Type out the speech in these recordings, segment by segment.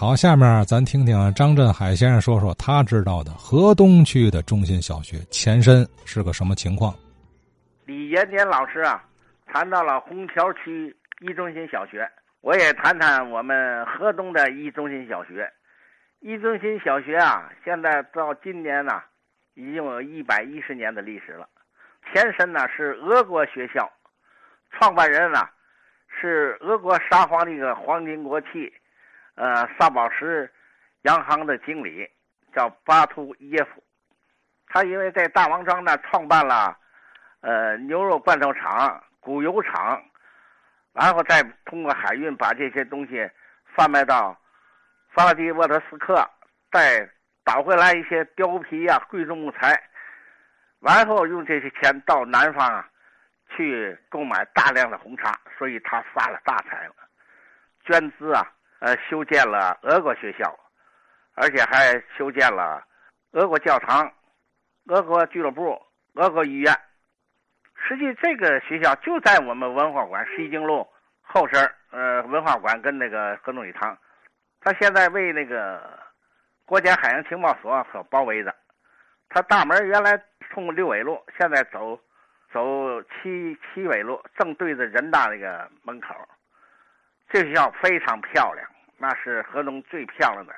好，下面咱听听张振海先生说说他知道的河东区的中心小学前身是个什么情况。李延年老师啊，谈到了虹桥区一中心小学，我也谈谈我们河东的一中心小学。一中心小学啊，现在到今年呢，已经有一百一十年的历史了。前身呢是俄国学校，创办人呢是俄国沙皇的一个皇金国戚，呃，萨宝石洋行的经理叫巴图耶夫。他因为在大王庄呢创办了。呃，牛肉罐头厂、谷油厂，然后再通过海运把这些东西贩卖到弗拉迪沃特斯克，再倒回来一些貂皮呀、贵重木材，然后用这些钱到南方啊去购买大量的红茶，所以他发了大财了，捐资啊，呃，修建了俄国学校，而且还修建了俄国教堂、俄国俱乐部、俄国医院。实际这个学校就在我们文化馆西京路后身呃，文化馆跟那个河东礼堂，它现在为那个国家海洋情报所所包围着。它大门原来冲六纬路，现在走走七七纬路，正对着人大那个门口。这学校非常漂亮，那是河东最漂亮的。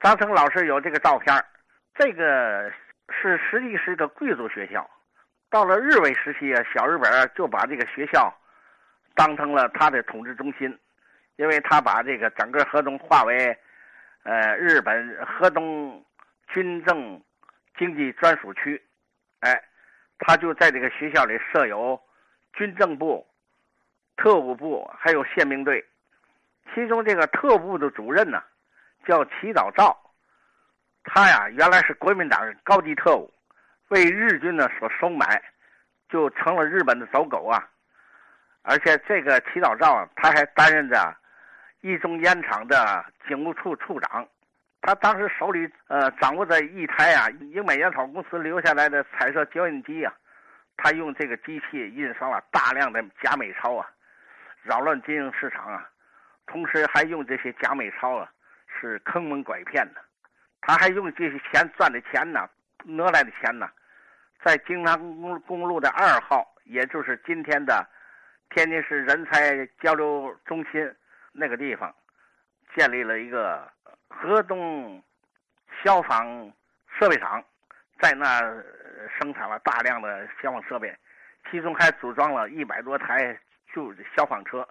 张成老师有这个照片这个是实际是一个贵族学校。到了日伪时期啊，小日本就把这个学校当成了他的统治中心，因为他把这个整个河东划为呃日本河东军政经济专属区，哎，他就在这个学校里设有军政部、特务部，还有宪兵队。其中这个特务部的主任呢，叫祈祷照，他呀原来是国民党高级特务。被日军呢所收买，就成了日本的走狗啊！而且这个祈祷照他还担任着一中烟厂的警务处处长。他当时手里呃掌握着一台啊英美烟草公司留下来的彩色胶印机啊，他用这个机器印刷了大量的假美钞啊，扰乱金融市场啊，同时还用这些假美钞啊是坑蒙拐骗的。他还用这些钱赚的钱呢，讹来的钱呢。在京唐公公路的二号，也就是今天的天津市人才交流中心那个地方，建立了一个河东消防设备厂，在那生产了大量的消防设备，其中还组装了一百多台就是消防车，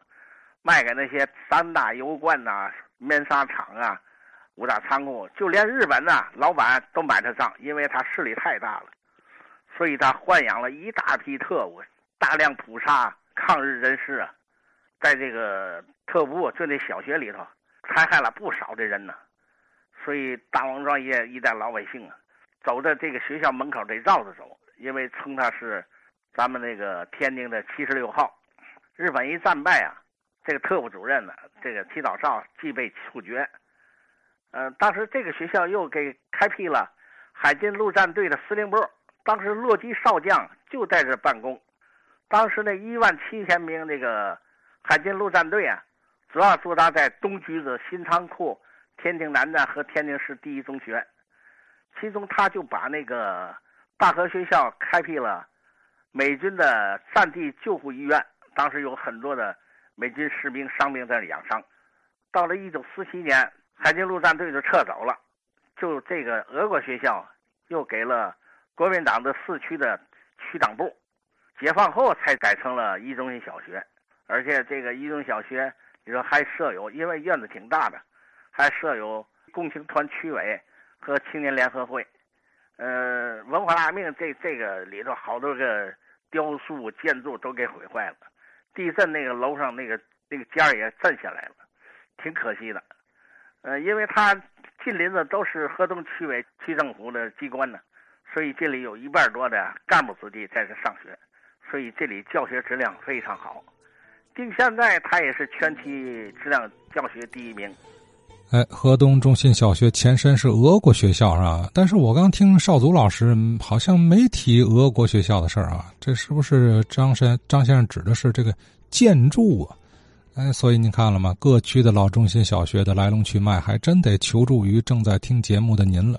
卖给那些三大油罐呐、棉纱厂啊、五大仓库，就连日本呐老板都买他账，因为他势力太大了。所以他豢养了一大批特务，大量捕杀抗日人士啊，在这个特务就那小学里头，残害了不少的人呢。所以大王庄也一代老百姓啊，走在这个学校门口得绕着走，因为称他是咱们那个天津的七十六号。日本一战败啊，这个特务主任呢，这个提岛少即被处决。呃，当时这个学校又给开辟了海军陆战队的司令部。当时落基少将就在这办公，当时那一万七千名那个海军陆战队啊，主要驻扎在东局子、新仓库、天津南站和天津市第一中学，其中他就把那个大河学校开辟了美军的战地救护医院，当时有很多的美军士兵伤兵在那养伤。到了一九四七年，海军陆战队就撤走了，就这个俄国学校又给了。国民党的四区的区党部，解放后才改成了一中心小学，而且这个一中小学，你说还设有，因为院子挺大的，还设有共青团区委和青年联合会。呃，文化大革命这这个里头好多个雕塑建筑都给毁坏了，地震那个楼上那个那个尖儿也震下来了，挺可惜的。呃，因为他近邻的都是河东区委区政府的机关呢。所以这里有一半多的干部子弟在这上学，所以这里教学质量非常好。定现在，他也是全区质量教学第一名。哎，河东中心小学前身是俄国学校是吧？但是我刚听少祖老师好像没提俄国学校的事儿啊，这是不是张先张先生指的是这个建筑啊？哎，所以您看了吗？各区的老中心小学的来龙去脉，还真得求助于正在听节目的您了。